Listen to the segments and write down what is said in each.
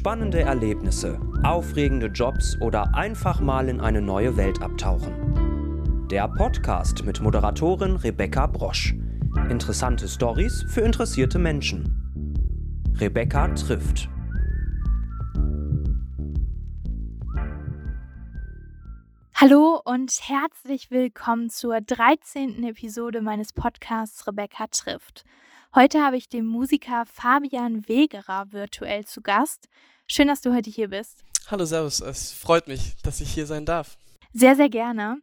Spannende Erlebnisse, aufregende Jobs oder einfach mal in eine neue Welt abtauchen. Der Podcast mit Moderatorin Rebecca Brosch. Interessante Stories für interessierte Menschen. Rebecca trifft. Hallo und herzlich willkommen zur 13. Episode meines Podcasts Rebecca trifft. Heute habe ich den Musiker Fabian Wegerer virtuell zu Gast. Schön, dass du heute hier bist. Hallo, Servus. Es freut mich, dass ich hier sein darf. Sehr, sehr gerne.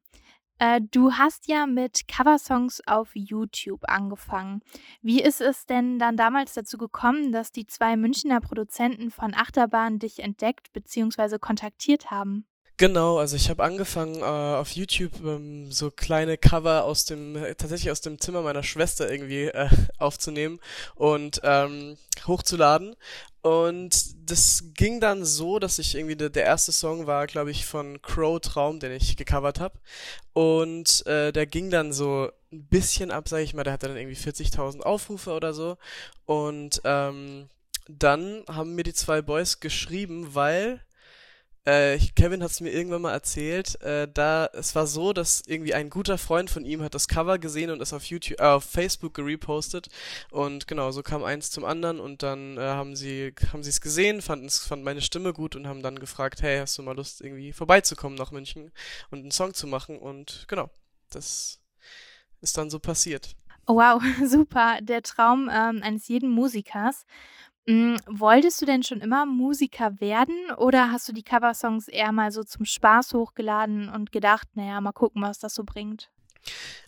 Äh, du hast ja mit Coversongs auf YouTube angefangen. Wie ist es denn dann damals dazu gekommen, dass die zwei Münchner Produzenten von Achterbahn dich entdeckt bzw. kontaktiert haben? Genau, also ich habe angefangen äh, auf YouTube ähm, so kleine Cover aus dem tatsächlich aus dem Zimmer meiner Schwester irgendwie äh, aufzunehmen und ähm, hochzuladen. Und das ging dann so, dass ich irgendwie der, der erste Song war, glaube ich, von Crow Traum, den ich gecovert habe und äh, der ging dann so ein bisschen ab, sag ich mal, der hatte dann irgendwie 40.000 Aufrufe oder so. Und ähm, dann haben mir die zwei Boys geschrieben, weil äh, Kevin hat es mir irgendwann mal erzählt, äh, da es war so, dass irgendwie ein guter Freund von ihm hat das Cover gesehen und es auf YouTube, äh, auf Facebook gerepostet und genau so kam eins zum anderen und dann äh, haben sie haben sie es gesehen, fanden es fanden meine Stimme gut und haben dann gefragt, hey, hast du mal Lust irgendwie vorbeizukommen nach München und einen Song zu machen und genau das ist dann so passiert. Oh, wow, super, der Traum ähm, eines jeden Musikers. Hm, wolltest du denn schon immer Musiker werden oder hast du die Coversongs eher mal so zum Spaß hochgeladen und gedacht, naja, mal gucken, was das so bringt?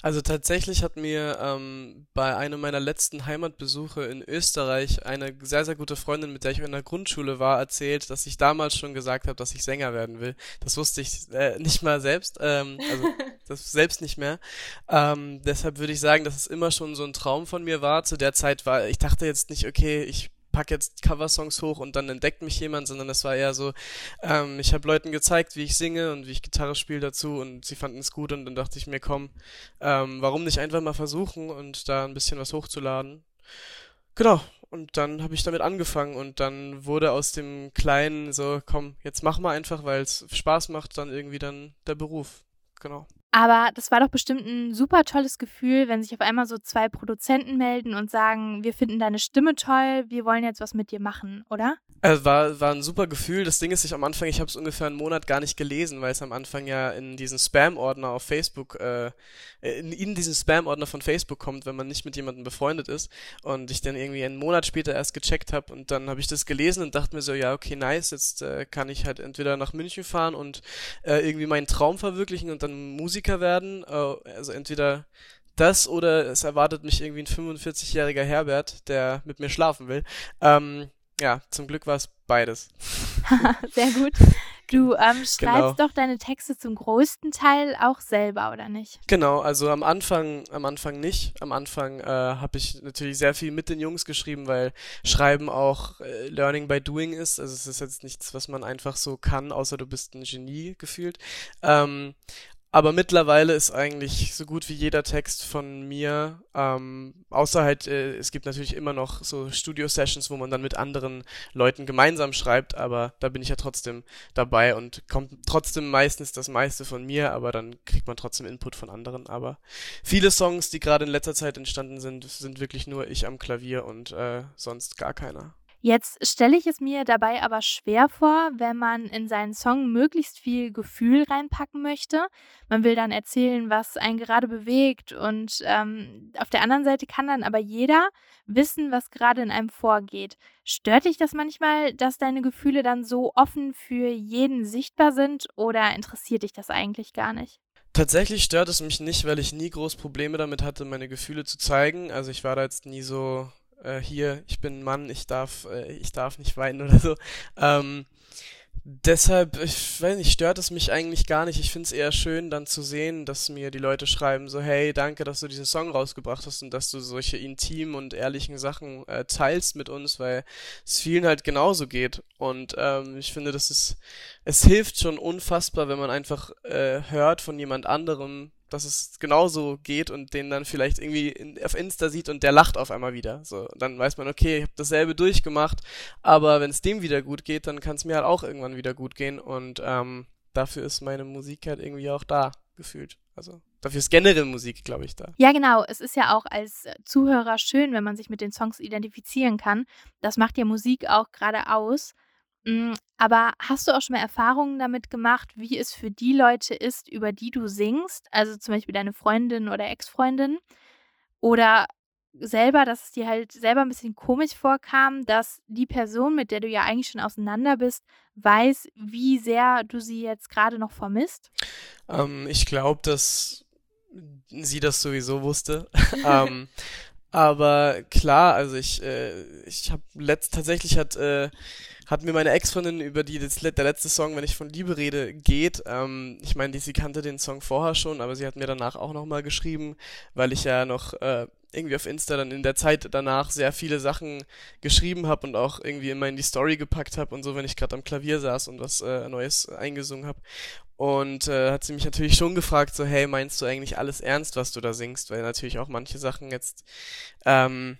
Also tatsächlich hat mir ähm, bei einem meiner letzten Heimatbesuche in Österreich eine sehr, sehr gute Freundin, mit der ich in der Grundschule war, erzählt, dass ich damals schon gesagt habe, dass ich Sänger werden will. Das wusste ich äh, nicht mal selbst, ähm, also das selbst nicht mehr. Ähm, deshalb würde ich sagen, dass es immer schon so ein Traum von mir war. Zu der Zeit war, ich dachte jetzt nicht, okay, ich pack jetzt Coversongs hoch und dann entdeckt mich jemand, sondern das war eher so, ähm, ich habe Leuten gezeigt, wie ich singe und wie ich Gitarre spiele dazu und sie fanden es gut und dann dachte ich mir, komm, ähm, warum nicht einfach mal versuchen und da ein bisschen was hochzuladen. Genau, und dann habe ich damit angefangen und dann wurde aus dem Kleinen so, komm, jetzt mach mal einfach, weil es Spaß macht, dann irgendwie dann der Beruf. Genau. Aber das war doch bestimmt ein super tolles Gefühl, wenn sich auf einmal so zwei Produzenten melden und sagen, wir finden deine Stimme toll, wir wollen jetzt was mit dir machen, oder? Also war, war ein super Gefühl. Das Ding ist, ich am Anfang, ich habe es ungefähr einen Monat gar nicht gelesen, weil es am Anfang ja in diesen Spam-Ordner auf Facebook, äh, in, in diesen Spam-Ordner von Facebook kommt, wenn man nicht mit jemandem befreundet ist. Und ich dann irgendwie einen Monat später erst gecheckt habe und dann habe ich das gelesen und dachte mir so, ja, okay, nice, jetzt äh, kann ich halt entweder nach München fahren und äh, irgendwie meinen Traum verwirklichen und dann Musiker werden. Äh, also entweder das oder es erwartet mich irgendwie ein 45-jähriger Herbert, der mit mir schlafen will. Ähm, ja, zum Glück war es beides. Sehr gut. Du ähm, schreibst genau. doch deine Texte zum größten Teil auch selber, oder nicht? Genau, also am Anfang, am Anfang nicht. Am Anfang äh, habe ich natürlich sehr viel mit den Jungs geschrieben, weil Schreiben auch äh, Learning by Doing ist. Also es ist jetzt nichts, was man einfach so kann, außer du bist ein Genie gefühlt. Ähm, aber mittlerweile ist eigentlich so gut wie jeder Text von mir, ähm, außer halt, äh, es gibt natürlich immer noch so Studio-Sessions, wo man dann mit anderen Leuten gemeinsam schreibt, aber da bin ich ja trotzdem dabei und kommt trotzdem meistens das meiste von mir, aber dann kriegt man trotzdem Input von anderen. Aber viele Songs, die gerade in letzter Zeit entstanden sind, sind wirklich nur ich am Klavier und äh, sonst gar keiner. Jetzt stelle ich es mir dabei aber schwer vor, wenn man in seinen Song möglichst viel Gefühl reinpacken möchte. Man will dann erzählen, was einen gerade bewegt und ähm, auf der anderen Seite kann dann aber jeder wissen, was gerade in einem vorgeht. Stört dich das manchmal, dass deine Gefühle dann so offen für jeden sichtbar sind oder interessiert dich das eigentlich gar nicht? Tatsächlich stört es mich nicht, weil ich nie groß Probleme damit hatte, meine Gefühle zu zeigen. Also ich war da jetzt nie so äh, hier, ich bin ein Mann, ich darf, äh, ich darf nicht weinen oder so. Ähm, deshalb, ich weiß nicht, stört es mich eigentlich gar nicht. Ich finde es eher schön, dann zu sehen, dass mir die Leute schreiben, so, hey, danke, dass du diesen Song rausgebracht hast und dass du solche intimen und ehrlichen Sachen äh, teilst mit uns, weil es vielen halt genauso geht. Und ähm, ich finde, das ist, es hilft schon unfassbar, wenn man einfach äh, hört von jemand anderem, dass es genauso geht und den dann vielleicht irgendwie in, auf Insta sieht und der lacht auf einmal wieder. So, dann weiß man, okay, ich habe dasselbe durchgemacht, aber wenn es dem wieder gut geht, dann kann es mir halt auch irgendwann wieder gut gehen und ähm, dafür ist meine Musik halt irgendwie auch da gefühlt. Also dafür ist generell Musik, glaube ich, da. Ja, genau. Es ist ja auch als Zuhörer schön, wenn man sich mit den Songs identifizieren kann. Das macht ja Musik auch gerade aus. Mm, aber hast du auch schon mal Erfahrungen damit gemacht, wie es für die Leute ist, über die du singst? Also zum Beispiel deine Freundin oder Ex-Freundin? Oder selber, dass es dir halt selber ein bisschen komisch vorkam, dass die Person, mit der du ja eigentlich schon auseinander bist, weiß, wie sehr du sie jetzt gerade noch vermisst? Ähm, ich glaube, dass sie das sowieso wusste. ähm, aber klar, also ich, äh, ich habe letzt tatsächlich hat äh, hat mir meine Ex-Freundin, über die das, der letzte Song, wenn ich von Liebe rede, geht. Ähm, ich meine, sie kannte den Song vorher schon, aber sie hat mir danach auch nochmal geschrieben, weil ich ja noch äh, irgendwie auf Insta dann in der Zeit danach sehr viele Sachen geschrieben habe und auch irgendwie immer in die Story gepackt habe und so, wenn ich gerade am Klavier saß und was äh, Neues eingesungen habe. Und äh, hat sie mich natürlich schon gefragt, so, hey, meinst du eigentlich alles ernst, was du da singst? Weil natürlich auch manche Sachen jetzt ähm,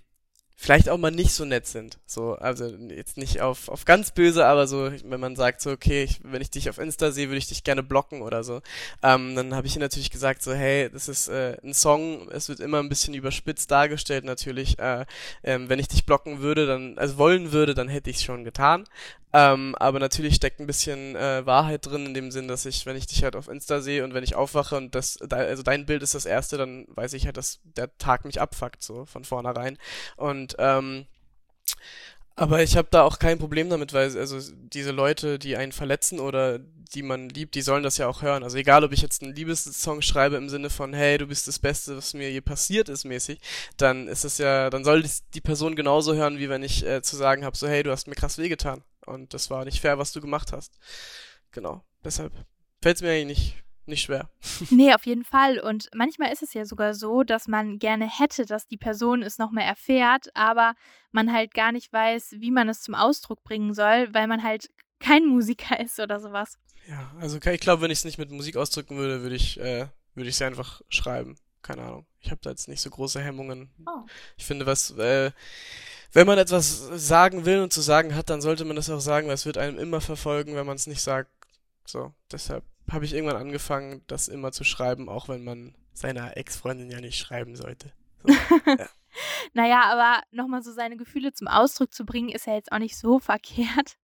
vielleicht auch mal nicht so nett sind. So, also jetzt nicht auf, auf ganz böse, aber so, wenn man sagt so, okay, ich, wenn ich dich auf Insta sehe, würde ich dich gerne blocken oder so. Ähm, dann habe ich ihr natürlich gesagt so, hey, das ist äh, ein Song, es wird immer ein bisschen überspitzt dargestellt natürlich. Äh, ähm, wenn ich dich blocken würde, dann, also wollen würde, dann hätte ich es schon getan. Ähm, aber natürlich steckt ein bisschen äh, Wahrheit drin, in dem Sinn, dass ich, wenn ich dich halt auf Insta sehe und wenn ich aufwache und das, also dein Bild ist das erste, dann weiß ich halt, dass der Tag mich abfuckt, so von vornherein. Und ähm, aber ich habe da auch kein Problem damit, weil also diese Leute, die einen verletzen oder die man liebt, die sollen das ja auch hören. Also egal, ob ich jetzt einen Liebessong schreibe im Sinne von, hey, du bist das Beste, was mir je passiert ist, mäßig, dann ist es ja, dann soll die Person genauso hören, wie wenn ich äh, zu sagen habe, so, hey, du hast mir krass wehgetan und das war nicht fair, was du gemacht hast. Genau, deshalb fällt es mir eigentlich nicht nicht schwer. Nee, auf jeden Fall. Und manchmal ist es ja sogar so, dass man gerne hätte, dass die Person es nochmal erfährt, aber man halt gar nicht weiß, wie man es zum Ausdruck bringen soll, weil man halt kein Musiker ist oder sowas. Ja, also ich glaube, wenn ich es nicht mit Musik ausdrücken würde, würde ich äh, würde ich es einfach schreiben. Keine Ahnung. Ich habe da jetzt nicht so große Hemmungen. Oh. Ich finde, was äh, wenn man etwas sagen will und zu sagen hat, dann sollte man das auch sagen, weil es wird einem immer verfolgen, wenn man es nicht sagt. So, deshalb habe ich irgendwann angefangen, das immer zu schreiben, auch wenn man seiner Ex-Freundin ja nicht schreiben sollte. So, ja. naja, aber nochmal so seine Gefühle zum Ausdruck zu bringen, ist ja jetzt auch nicht so verkehrt.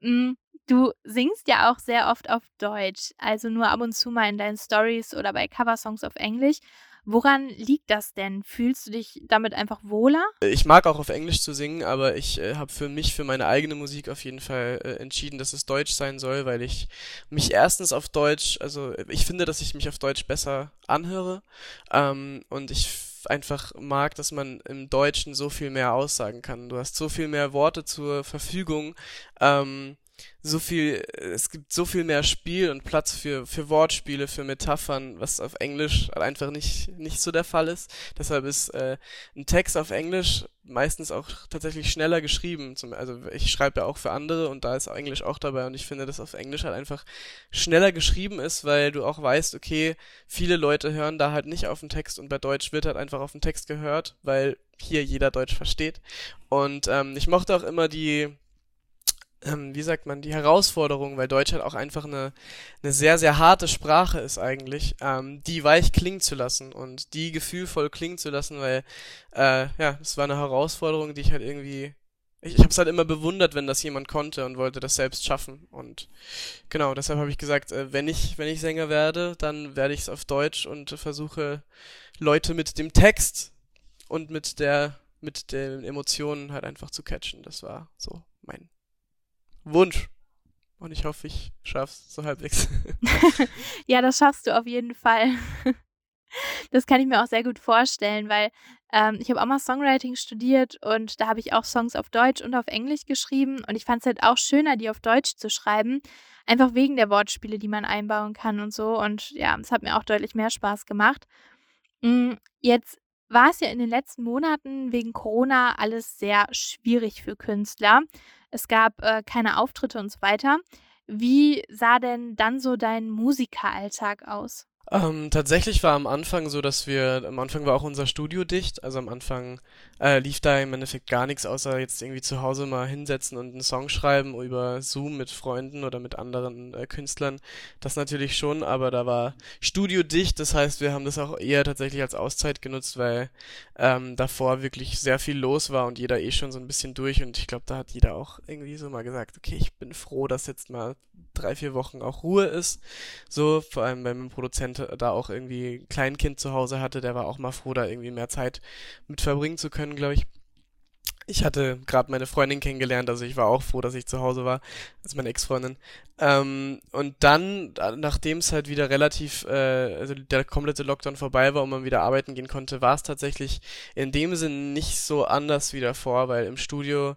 Mm, du singst ja auch sehr oft auf Deutsch, also nur ab und zu mal in deinen Stories oder bei Coversongs auf Englisch. Woran liegt das denn? Fühlst du dich damit einfach wohler? Ich mag auch auf Englisch zu singen, aber ich äh, habe für mich, für meine eigene Musik auf jeden Fall äh, entschieden, dass es Deutsch sein soll, weil ich mich erstens auf Deutsch, also ich finde, dass ich mich auf Deutsch besser anhöre ähm, und ich einfach mag, dass man im Deutschen so viel mehr aussagen kann. Du hast so viel mehr Worte zur Verfügung. Ähm, so viel, es gibt so viel mehr Spiel und Platz für, für Wortspiele, für Metaphern, was auf Englisch einfach nicht, nicht so der Fall ist. Deshalb ist äh, ein Text auf Englisch meistens auch tatsächlich schneller geschrieben. Zum, also ich schreibe ja auch für andere und da ist Englisch auch dabei und ich finde, dass auf Englisch halt einfach schneller geschrieben ist, weil du auch weißt, okay, viele Leute hören da halt nicht auf den Text und bei Deutsch wird halt einfach auf den Text gehört, weil hier jeder Deutsch versteht. Und ähm, ich mochte auch immer die ähm, wie sagt man, die Herausforderung, weil Deutsch halt auch einfach eine, eine sehr, sehr harte Sprache ist eigentlich, ähm, die weich klingen zu lassen und die gefühlvoll klingen zu lassen, weil, äh, ja, es war eine Herausforderung, die ich halt irgendwie, ich, ich habe es halt immer bewundert, wenn das jemand konnte und wollte das selbst schaffen und genau, deshalb habe ich gesagt, äh, wenn ich, wenn ich Sänger werde, dann werde ich es auf Deutsch und versuche Leute mit dem Text und mit der, mit den Emotionen halt einfach zu catchen. Das war so mein Wunsch. Und ich hoffe, ich schaff's so halbwegs. ja, das schaffst du auf jeden Fall. Das kann ich mir auch sehr gut vorstellen, weil ähm, ich habe auch mal Songwriting studiert und da habe ich auch Songs auf Deutsch und auf Englisch geschrieben und ich fand es halt auch schöner, die auf Deutsch zu schreiben, einfach wegen der Wortspiele, die man einbauen kann und so. Und ja, es hat mir auch deutlich mehr Spaß gemacht. Mm, jetzt war es ja in den letzten Monaten wegen Corona alles sehr schwierig für Künstler. Es gab äh, keine Auftritte und so weiter. Wie sah denn dann so dein Musikeralltag aus? Ähm, tatsächlich war am Anfang so, dass wir, am Anfang war auch unser Studio dicht, also am Anfang äh, lief da im Endeffekt gar nichts, außer jetzt irgendwie zu Hause mal hinsetzen und einen Song schreiben über Zoom mit Freunden oder mit anderen äh, Künstlern. Das natürlich schon, aber da war Studio dicht, das heißt, wir haben das auch eher tatsächlich als Auszeit genutzt, weil ähm, davor wirklich sehr viel los war und jeder eh schon so ein bisschen durch und ich glaube, da hat jeder auch irgendwie so mal gesagt, okay, ich bin froh, dass jetzt mal drei, vier Wochen auch Ruhe ist. So, vor allem wenn mein Produzent da auch irgendwie ein Kleinkind zu Hause hatte, der war auch mal froh, da irgendwie mehr Zeit mit verbringen zu können, glaube ich. Ich hatte gerade meine Freundin kennengelernt, also ich war auch froh, dass ich zu Hause war, als meine Ex-Freundin. Ähm, und dann, nachdem es halt wieder relativ, äh, also der komplette Lockdown vorbei war und man wieder arbeiten gehen konnte, war es tatsächlich in dem Sinn nicht so anders wie davor, weil im Studio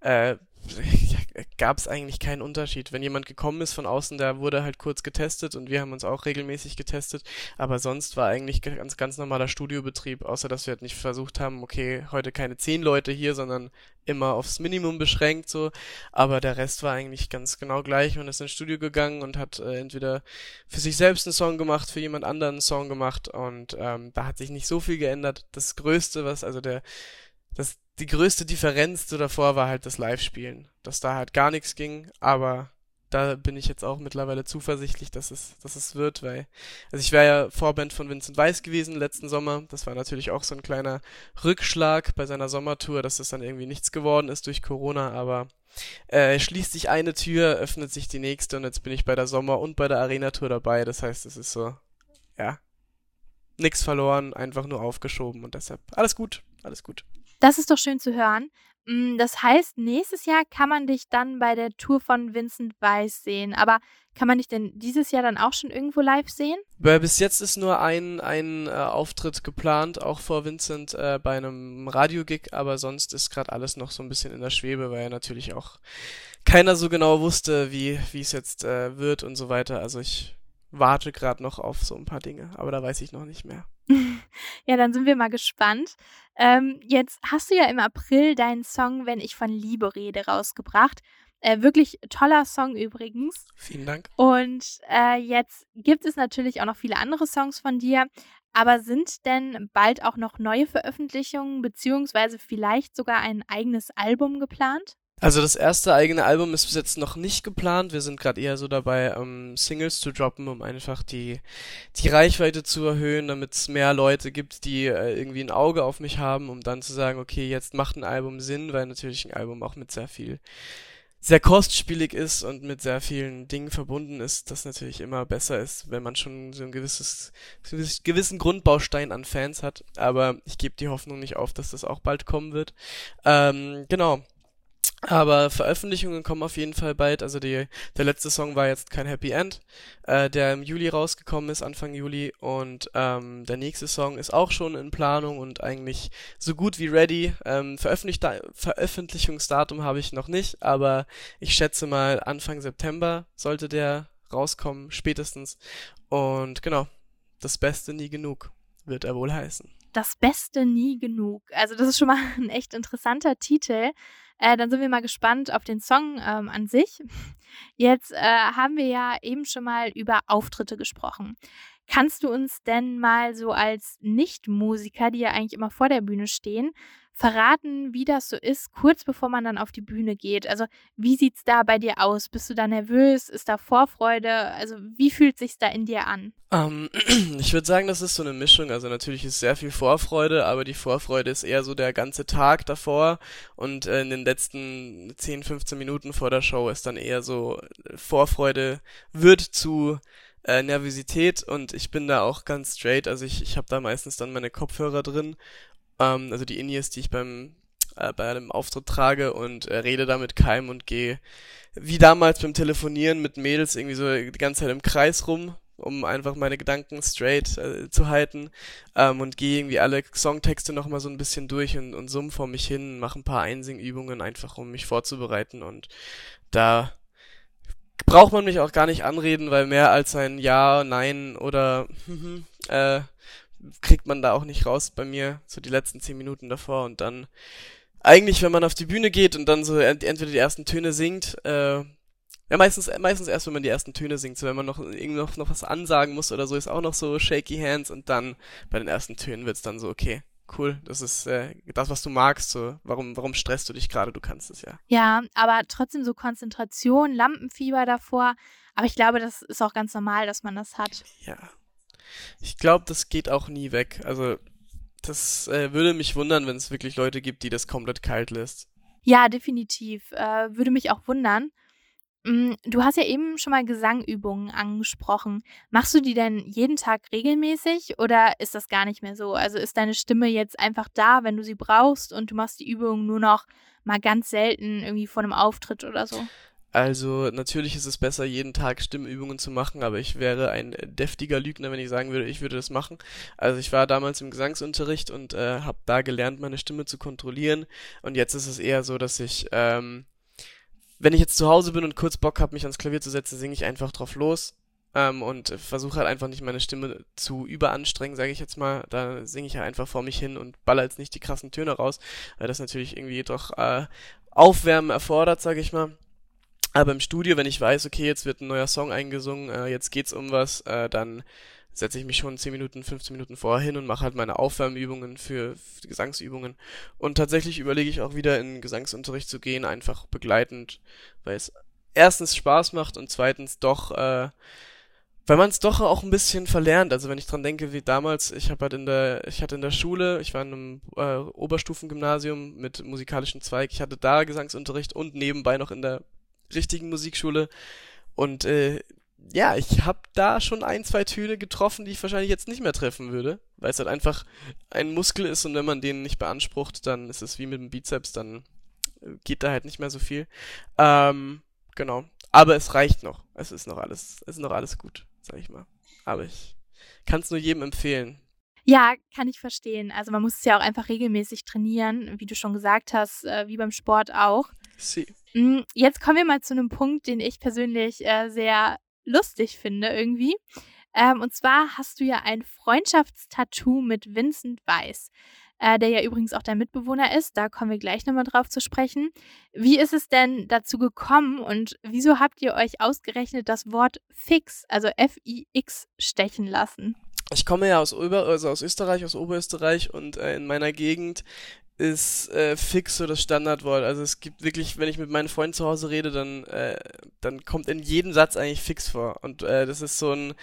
äh, gab es eigentlich keinen Unterschied. Wenn jemand gekommen ist von außen, der wurde halt kurz getestet und wir haben uns auch regelmäßig getestet. Aber sonst war eigentlich ganz, ganz normaler Studiobetrieb, außer dass wir halt nicht versucht haben, okay, heute keine zehn Leute hier, sondern immer aufs Minimum beschränkt so. Aber der Rest war eigentlich ganz genau gleich. Man ist ins Studio gegangen und hat äh, entweder für sich selbst einen Song gemacht, für jemand anderen einen Song gemacht und ähm, da hat sich nicht so viel geändert. Das Größte, was also der das die größte Differenz zu davor war halt das Live-Spielen, dass da halt gar nichts ging, aber da bin ich jetzt auch mittlerweile zuversichtlich, dass es, dass es wird, weil, also ich wäre ja Vorband von Vincent Weiss gewesen letzten Sommer. Das war natürlich auch so ein kleiner Rückschlag bei seiner Sommertour, dass das dann irgendwie nichts geworden ist durch Corona, aber äh, schließt sich eine Tür, öffnet sich die nächste und jetzt bin ich bei der Sommer- und bei der Arena-Tour dabei. Das heißt, es ist so, ja, nichts verloren, einfach nur aufgeschoben und deshalb alles gut, alles gut. Das ist doch schön zu hören. Hm, das heißt, nächstes Jahr kann man dich dann bei der Tour von Vincent Weiss sehen. Aber kann man dich denn dieses Jahr dann auch schon irgendwo live sehen? Bis jetzt ist nur ein, ein äh, Auftritt geplant, auch vor Vincent äh, bei einem Radiogig, aber sonst ist gerade alles noch so ein bisschen in der Schwebe, weil ja natürlich auch keiner so genau wusste, wie es jetzt äh, wird und so weiter. Also ich warte gerade noch auf so ein paar Dinge, aber da weiß ich noch nicht mehr. Ja, dann sind wir mal gespannt. Ähm, jetzt hast du ja im April deinen Song Wenn ich von Liebe rede rausgebracht. Äh, wirklich toller Song übrigens. Vielen Dank. Und äh, jetzt gibt es natürlich auch noch viele andere Songs von dir. Aber sind denn bald auch noch neue Veröffentlichungen beziehungsweise vielleicht sogar ein eigenes Album geplant? Also das erste eigene Album ist bis jetzt noch nicht geplant. Wir sind gerade eher so dabei, ähm, Singles zu droppen, um einfach die, die Reichweite zu erhöhen, damit es mehr Leute gibt, die äh, irgendwie ein Auge auf mich haben, um dann zu sagen, okay, jetzt macht ein Album Sinn, weil natürlich ein Album auch mit sehr viel, sehr kostspielig ist und mit sehr vielen Dingen verbunden ist, das natürlich immer besser ist, wenn man schon so ein gewisses, gewissen Grundbaustein an Fans hat. Aber ich gebe die Hoffnung nicht auf, dass das auch bald kommen wird. Ähm, genau. Aber Veröffentlichungen kommen auf jeden Fall bald. Also die, der letzte Song war jetzt kein Happy End, äh, der im Juli rausgekommen ist, Anfang Juli. Und ähm, der nächste Song ist auch schon in Planung und eigentlich so gut wie ready. Ähm, Veröffentlichungsdatum habe ich noch nicht, aber ich schätze mal Anfang September sollte der rauskommen, spätestens. Und genau, das Beste nie genug wird er wohl heißen. Das Beste nie genug. Also das ist schon mal ein echt interessanter Titel. Äh, dann sind wir mal gespannt auf den Song ähm, an sich. Jetzt äh, haben wir ja eben schon mal über Auftritte gesprochen. Kannst du uns denn mal so als Nicht-Musiker, die ja eigentlich immer vor der Bühne stehen, verraten, wie das so ist, kurz bevor man dann auf die Bühne geht? Also, wie sieht es da bei dir aus? Bist du da nervös? Ist da Vorfreude? Also, wie fühlt sich da in dir an? Um, ähm, ich würde sagen, das ist so eine Mischung. Also, natürlich ist sehr viel Vorfreude, aber die Vorfreude ist eher so der ganze Tag davor und äh, in den letzten 10, 15 Minuten vor der Show ist dann eher so äh, Vorfreude wird zu äh, Nervosität und ich bin da auch ganz straight. Also ich, ich habe da meistens dann meine Kopfhörer drin ähm, also die Indies, die ich beim äh, bei einem Auftritt trage und äh, rede da mit keinem und gehe wie damals beim Telefonieren mit Mädels irgendwie so die ganze Zeit im Kreis rum, um einfach meine Gedanken straight äh, zu halten ähm, und gehe irgendwie alle Songtexte nochmal so ein bisschen durch und, und summ vor mich hin, mache ein paar Einsingübungen einfach, um mich vorzubereiten und da braucht man mich auch gar nicht anreden, weil mehr als ein Ja, Nein oder äh, kriegt man da auch nicht raus bei mir, so die letzten zehn Minuten davor und dann eigentlich, wenn man auf die Bühne geht und dann so entweder die ersten Töne singt, äh, Ja, meistens, meistens erst, wenn man die ersten Töne singt, so wenn man noch irgendwie noch, noch was ansagen muss oder so, ist auch noch so shaky hands und dann bei den ersten Tönen wird's dann so, okay, cool, das ist äh, das, was du magst, so, warum, warum stresst du dich gerade, du kannst es ja. Ja, aber trotzdem so Konzentration, Lampenfieber davor, aber ich glaube, das ist auch ganz normal, dass man das hat. Ja. Ich glaube, das geht auch nie weg, also das äh, würde mich wundern, wenn es wirklich Leute gibt, die das komplett kalt lässt. Ja, definitiv, äh, würde mich auch wundern. Mm, du hast ja eben schon mal Gesangübungen angesprochen. Machst du die denn jeden Tag regelmäßig oder ist das gar nicht mehr so? Also ist deine Stimme jetzt einfach da, wenn du sie brauchst und du machst die Übungen nur noch mal ganz selten irgendwie vor einem Auftritt oder so? Also natürlich ist es besser, jeden Tag Stimmübungen zu machen, aber ich wäre ein deftiger Lügner, wenn ich sagen würde, ich würde das machen. Also ich war damals im Gesangsunterricht und äh, habe da gelernt, meine Stimme zu kontrollieren. Und jetzt ist es eher so, dass ich ähm, wenn ich jetzt zu Hause bin und kurz Bock habe, mich ans Klavier zu setzen, singe ich einfach drauf los ähm, und versuche halt einfach nicht meine Stimme zu überanstrengen, sage ich jetzt mal. Da singe ich halt einfach vor mich hin und baller jetzt nicht die krassen Töne raus, weil das natürlich irgendwie doch äh, Aufwärmen erfordert, sage ich mal. Aber im Studio, wenn ich weiß, okay, jetzt wird ein neuer Song eingesungen, äh, jetzt geht's um was, äh, dann setze ich mich schon 10 Minuten, 15 Minuten vorher hin und mache halt meine Aufwärmübungen für, für Gesangsübungen. Und tatsächlich überlege ich auch wieder in Gesangsunterricht zu gehen, einfach begleitend, weil es erstens Spaß macht und zweitens doch, äh, weil man es doch auch ein bisschen verlernt. Also wenn ich dran denke, wie damals, ich habe halt in der, ich hatte in der Schule, ich war in einem äh, Oberstufengymnasium mit musikalischen Zweig, ich hatte da Gesangsunterricht und nebenbei noch in der richtigen Musikschule. Und äh, ja, ich habe da schon ein, zwei Töne getroffen, die ich wahrscheinlich jetzt nicht mehr treffen würde, weil es halt einfach ein Muskel ist und wenn man den nicht beansprucht, dann ist es wie mit dem Bizeps, dann äh, geht da halt nicht mehr so viel. Ähm, genau. Aber es reicht noch. Es ist noch alles, es ist noch alles gut, sag ich mal. Aber ich kann es nur jedem empfehlen. Ja, kann ich verstehen. Also man muss es ja auch einfach regelmäßig trainieren, wie du schon gesagt hast, äh, wie beim Sport auch. Sie. Mm, jetzt kommen wir mal zu einem Punkt, den ich persönlich äh, sehr lustig finde irgendwie. Ähm, und zwar hast du ja ein Freundschaftstattoo mit Vincent Weiss, äh, der ja übrigens auch dein Mitbewohner ist. Da kommen wir gleich nochmal drauf zu sprechen. Wie ist es denn dazu gekommen und wieso habt ihr euch ausgerechnet das Wort Fix, also F-I-X, stechen lassen? Ich komme ja aus, Ober also aus Österreich, aus Oberösterreich und äh, in meiner Gegend ist äh, fix so das Standardwort. Also es gibt wirklich, wenn ich mit meinen Freunden zu Hause rede, dann, äh, dann kommt in jedem Satz eigentlich fix vor. Und äh, das ist so ein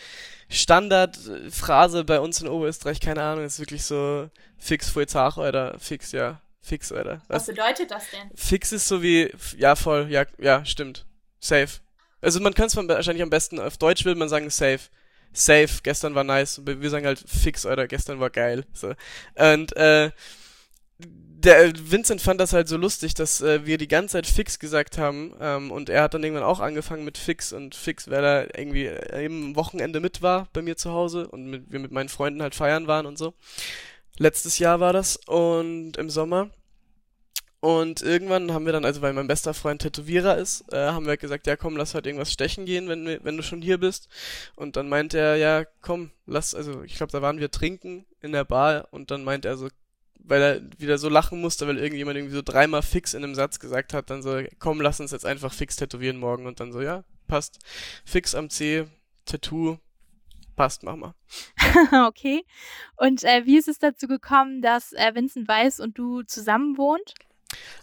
Standardphrase bei uns in Oberösterreich, keine Ahnung, ist wirklich so fix vor Tag oder fix, ja. Fix, oder? Was, Was bedeutet das denn? Fix ist so wie, ja, voll, ja, ja, stimmt. Safe. Also man kann es wahrscheinlich am besten auf Deutsch will man sagen safe. Safe, gestern war nice. Wir sagen halt fix, oder gestern war geil. So. Und äh, der Vincent fand das halt so lustig, dass äh, wir die ganze Zeit Fix gesagt haben ähm, und er hat dann irgendwann auch angefangen mit Fix und Fix, weil er irgendwie äh, eben Wochenende mit war bei mir zu Hause und mit, wir mit meinen Freunden halt feiern waren und so. Letztes Jahr war das und im Sommer. Und irgendwann haben wir dann, also weil mein bester Freund Tätowierer ist, äh, haben wir halt gesagt, ja komm, lass halt irgendwas stechen gehen, wenn, wenn du schon hier bist. Und dann meinte er, ja komm, lass, also ich glaube, da waren wir trinken in der Bar und dann meinte er so, weil er wieder so lachen musste, weil irgendjemand irgendwie so dreimal fix in einem Satz gesagt hat, dann so, komm, lass uns jetzt einfach fix tätowieren morgen und dann so, ja, passt. Fix am C, Tattoo, passt, mach mal. okay. Und äh, wie ist es dazu gekommen, dass äh, Vincent Weiß und du zusammen wohnt?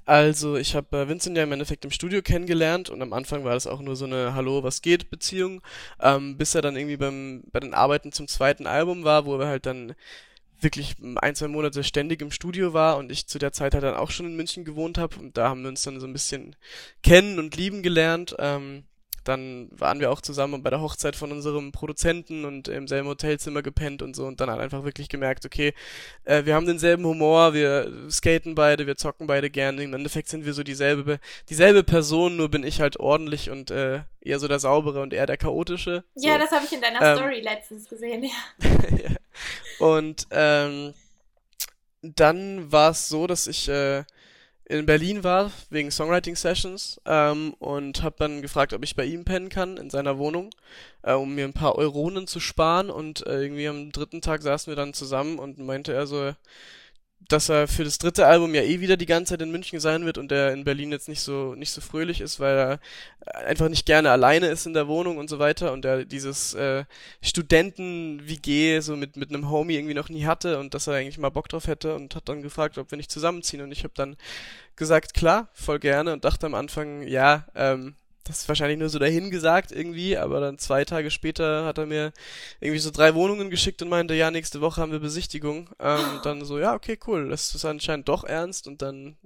Also, ich habe äh, Vincent ja im Endeffekt im Studio kennengelernt und am Anfang war das auch nur so eine Hallo, was geht Beziehung, ähm, bis er dann irgendwie beim, bei den Arbeiten zum zweiten Album war, wo wir halt dann wirklich ein, zwei Monate ständig im Studio war und ich zu der Zeit halt dann auch schon in München gewohnt habe und da haben wir uns dann so ein bisschen kennen und lieben gelernt. Ähm, dann waren wir auch zusammen bei der Hochzeit von unserem Produzenten und im selben Hotelzimmer gepennt und so und dann halt einfach wirklich gemerkt, okay, äh, wir haben denselben Humor, wir skaten beide, wir zocken beide gerne. Im Endeffekt sind wir so dieselbe, dieselbe Person, nur bin ich halt ordentlich und äh, eher so der saubere und eher der chaotische. Ja, so. das habe ich in deiner ähm, Story letztens gesehen, ja. Und ähm, dann war es so, dass ich äh, in Berlin war wegen Songwriting Sessions ähm, und habe dann gefragt, ob ich bei ihm pennen kann in seiner Wohnung, äh, um mir ein paar Euronen zu sparen. Und äh, irgendwie am dritten Tag saßen wir dann zusammen und meinte er so, dass er für das dritte Album ja eh wieder die ganze Zeit in München sein wird und er in Berlin jetzt nicht so nicht so fröhlich ist, weil er einfach nicht gerne alleine ist in der Wohnung und so weiter und er dieses äh, Studenten-WG so mit mit einem Homie irgendwie noch nie hatte und dass er eigentlich mal Bock drauf hätte und hat dann gefragt, ob wir nicht zusammenziehen und ich habe dann gesagt, klar, voll gerne und dachte am Anfang, ja, ähm, das ist wahrscheinlich nur so dahingesagt irgendwie, aber dann zwei Tage später hat er mir irgendwie so drei Wohnungen geschickt und meinte, ja, nächste Woche haben wir Besichtigung. Ähm, und dann so, ja, okay, cool, das ist anscheinend doch ernst und dann,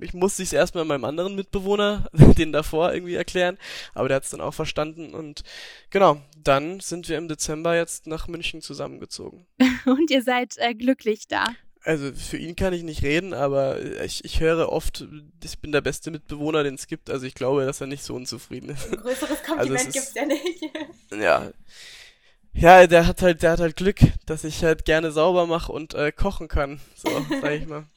ich musste es erstmal meinem anderen Mitbewohner, den davor irgendwie erklären, aber der hat es dann auch verstanden und genau, dann sind wir im Dezember jetzt nach München zusammengezogen. und ihr seid äh, glücklich da. Also für ihn kann ich nicht reden, aber ich, ich höre oft, ich bin der beste Mitbewohner, den es gibt. Also ich glaube, dass er nicht so unzufrieden ist. Ein größeres Kompliment also gibt's ja nicht. Ja. Ja, der hat halt, der hat halt Glück, dass ich halt gerne sauber mache und äh, kochen kann. So, sag ich mal.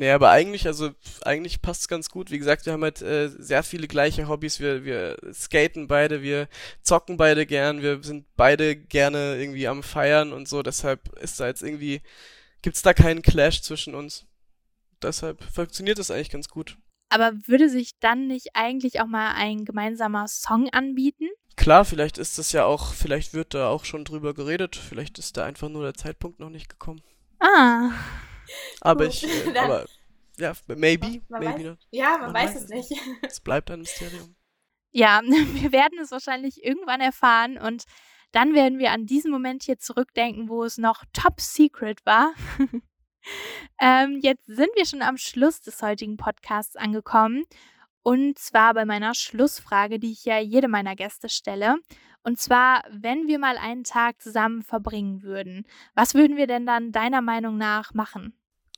Nee, aber eigentlich, also eigentlich passt's ganz gut. Wie gesagt, wir haben halt äh, sehr viele gleiche Hobbys. Wir, wir skaten beide, wir zocken beide gern, wir sind beide gerne irgendwie am Feiern und so. Deshalb ist da jetzt irgendwie gibt es da keinen Clash zwischen uns. Deshalb funktioniert das eigentlich ganz gut. Aber würde sich dann nicht eigentlich auch mal ein gemeinsamer Song anbieten? Klar, vielleicht ist das ja auch, vielleicht wird da auch schon drüber geredet. Vielleicht ist da einfach nur der Zeitpunkt noch nicht gekommen. Ah. Aber Gut, ich, äh, aber ja, maybe, man maybe weiß. Ja, man, man weiß, weiß, es nicht. Es bleibt ein Mysterium. Ja, wir werden es wahrscheinlich irgendwann erfahren und dann werden wir an diesen Moment hier zurückdenken, wo es noch top secret war. ähm, jetzt sind wir schon am Schluss des heutigen Podcasts angekommen. Und zwar bei meiner Schlussfrage, die ich ja jedem meiner Gäste stelle. Und zwar, wenn wir mal einen Tag zusammen verbringen würden, was würden wir denn dann deiner Meinung nach machen?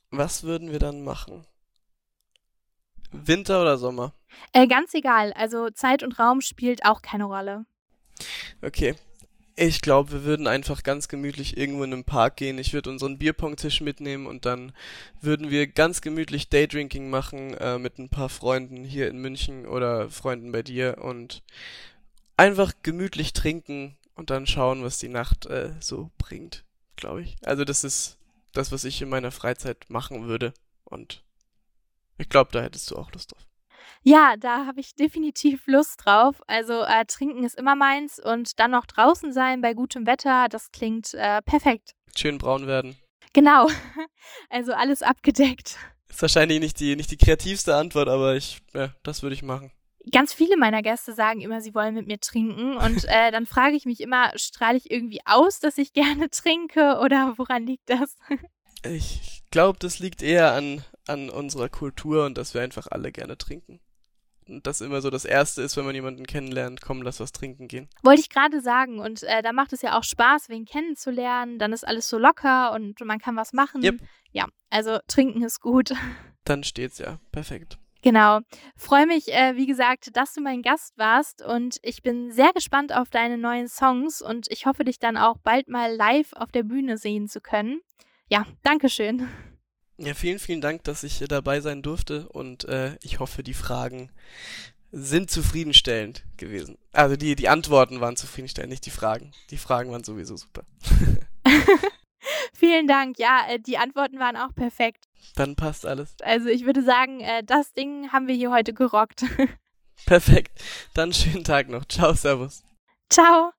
Was würden wir dann machen? Winter oder Sommer? Äh, ganz egal. Also Zeit und Raum spielt auch keine Rolle. Okay. Ich glaube, wir würden einfach ganz gemütlich irgendwo in einem Park gehen. Ich würde unseren Bierpong-Tisch mitnehmen und dann würden wir ganz gemütlich Daydrinking machen äh, mit ein paar Freunden hier in München oder Freunden bei dir und einfach gemütlich trinken und dann schauen, was die Nacht äh, so bringt, glaube ich. Also das ist das, was ich in meiner Freizeit machen würde und ich glaube, da hättest du auch Lust drauf. Ja, da habe ich definitiv Lust drauf. Also äh, trinken ist immer meins und dann noch draußen sein bei gutem Wetter, das klingt äh, perfekt. Schön braun werden. Genau. Also alles abgedeckt. Ist wahrscheinlich nicht die, nicht die kreativste Antwort, aber ich, ja, das würde ich machen. Ganz viele meiner Gäste sagen immer, sie wollen mit mir trinken. Und äh, dann frage ich mich immer, strahle ich irgendwie aus, dass ich gerne trinke oder woran liegt das? Ich glaube, das liegt eher an, an unserer Kultur und dass wir einfach alle gerne trinken das immer so das Erste ist, wenn man jemanden kennenlernt, komm, lass was trinken gehen. Wollte ich gerade sagen. Und äh, da macht es ja auch Spaß, wen kennenzulernen. Dann ist alles so locker und man kann was machen. Yep. Ja, also trinken ist gut. Dann steht's ja. Perfekt. Genau. Freue mich, äh, wie gesagt, dass du mein Gast warst und ich bin sehr gespannt auf deine neuen Songs und ich hoffe, dich dann auch bald mal live auf der Bühne sehen zu können. Ja, Dankeschön. Ja, vielen, vielen Dank, dass ich dabei sein durfte und äh, ich hoffe, die Fragen sind zufriedenstellend gewesen. Also die, die Antworten waren zufriedenstellend, nicht die Fragen. Die Fragen waren sowieso super. Vielen Dank. Ja, äh, die Antworten waren auch perfekt. Dann passt alles. Also ich würde sagen, äh, das Ding haben wir hier heute gerockt. Perfekt. Dann schönen Tag noch. Ciao, Servus. Ciao.